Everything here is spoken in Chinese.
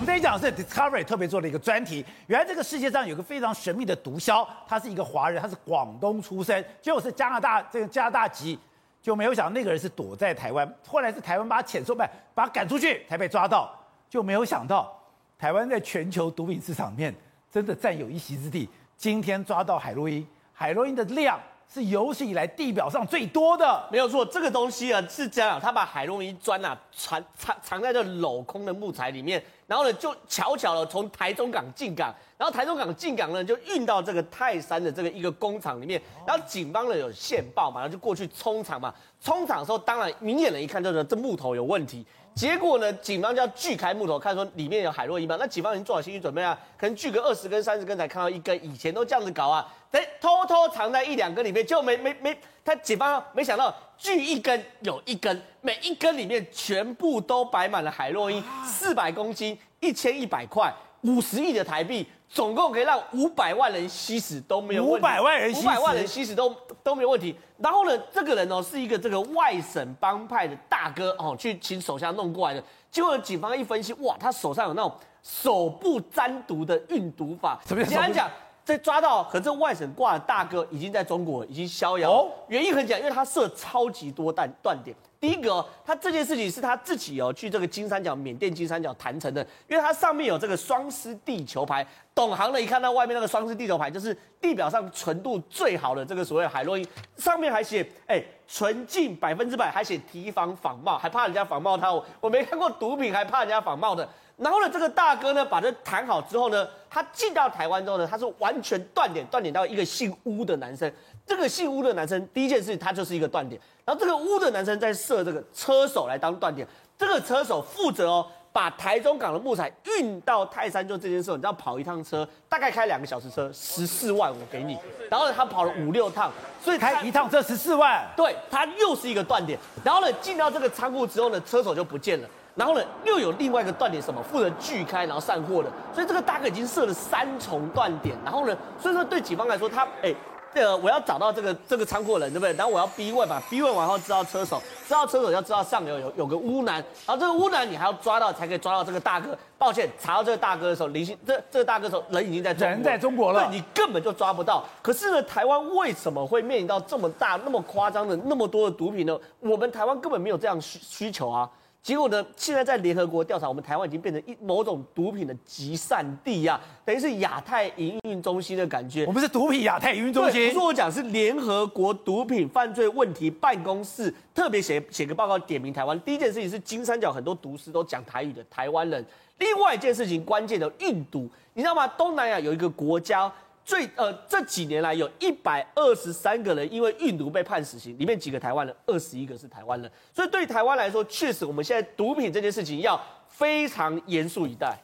我们这一讲是 Discovery 特别做了一个专题。原来这个世界上有个非常神秘的毒枭，他是一个华人，他是广东出生，结果是加拿大这个加拿大籍，就没有想到那个人是躲在台湾，后来是台湾把他遣送，不，把他赶出去才被抓到，就没有想到台湾在全球毒品市场面真的占有一席之地。今天抓到海洛因，海洛因的量。是有史以来地表上最多的，没有错。这个东西啊是这样，他把海洛因砖啊藏藏藏在这镂空的木材里面，然后呢就巧巧的从台中港进港，然后台中港进港呢就运到这个泰山的这个一个工厂里面，然后警方呢有线报嘛，然后就过去冲场嘛，冲场的时候当然明眼人一看就说这木头有问题。结果呢，警方就要锯开木头，看说里面有海洛因吗？那警方已经做好心理准备啊，可能锯个二十根、三十根才看到一根，以前都这样子搞啊，等，偷偷藏在一两根里面，就没没没，他警方没想到锯一根有一根，每一根里面全部都摆满了海洛因，四百公斤，一千一百块，五十亿的台币。总共可以让五百万人吸食都没有问题，五百万人，五百万人吸食都都没有问题。然后呢，这个人哦是一个这个外省帮派的大哥哦，去请手下弄过来的。结果警方一分析，哇，他手上有那种手部沾毒的运毒法。怎么样？简单讲，在抓到和这外省挂的大哥已经在中国已经逍遥。哦，原因很简单，因为他设超级多弹断点。第一个，他这件事情是他自己哦去这个金三角缅甸金三角谈成的，因为它上面有这个双狮地球牌，懂行的一看到外面那个双狮地球牌，就是地表上纯度最好的这个所谓海洛因，上面还写哎纯净百分之百，还写提防仿冒，还怕人家仿冒他，我我没看过毒品还怕人家仿冒的。然后呢，这个大哥呢把这谈好之后呢，他进到台湾之后呢，他是完全断点，断点到一个姓乌的男生。这个姓乌的男生第一件事，他就是一个断点。然后这个乌的男生在设这个车手来当断点，这个车手负责哦，把台中港的木材运到泰山，就这件事，你知道跑一趟车大概开两个小时车，十四万我给你。然后呢，他跑了五六趟，所以他一趟车十四万。对，他又是一个断点。然后呢，进到这个仓库之后呢，车手就不见了。然后呢，又有另外一个断点，什么负责锯开然后散货的。所以这个大哥已经设了三重断点。然后呢，所以说对警方来说，他哎。这个我要找到这个这个仓库的人，对不对？然后我要逼问嘛，逼问完后知道车手，知道车手要知道上游有有，个乌男，然后这个乌男你还要抓到才可以抓到这个大哥。抱歉，查到这个大哥的时候，林姓这这个大哥的时候人已经在中国人在中国了，对，你根本就抓不到。可是呢，台湾为什么会面临到这么大、那么夸张的那么多的毒品呢？我们台湾根本没有这样需需求啊。结果呢？现在在联合国调查，我们台湾已经变成一某种毒品的集散地呀、啊，等于是亚太营运中心的感觉。我们是毒品亚太营运中心。不是我讲，是联合国毒品犯罪问题办公室特别写写个报告，点名台湾。第一件事情是金三角很多毒师都讲台语的台湾人。另外一件事情，关键的运毒，你知道吗？东南亚有一个国家。最呃，这几年来有一百二十三个人因为运毒被判死刑，里面几个台湾人，二十一个是台湾人。所以对台湾来说，确实我们现在毒品这件事情要非常严肃以待。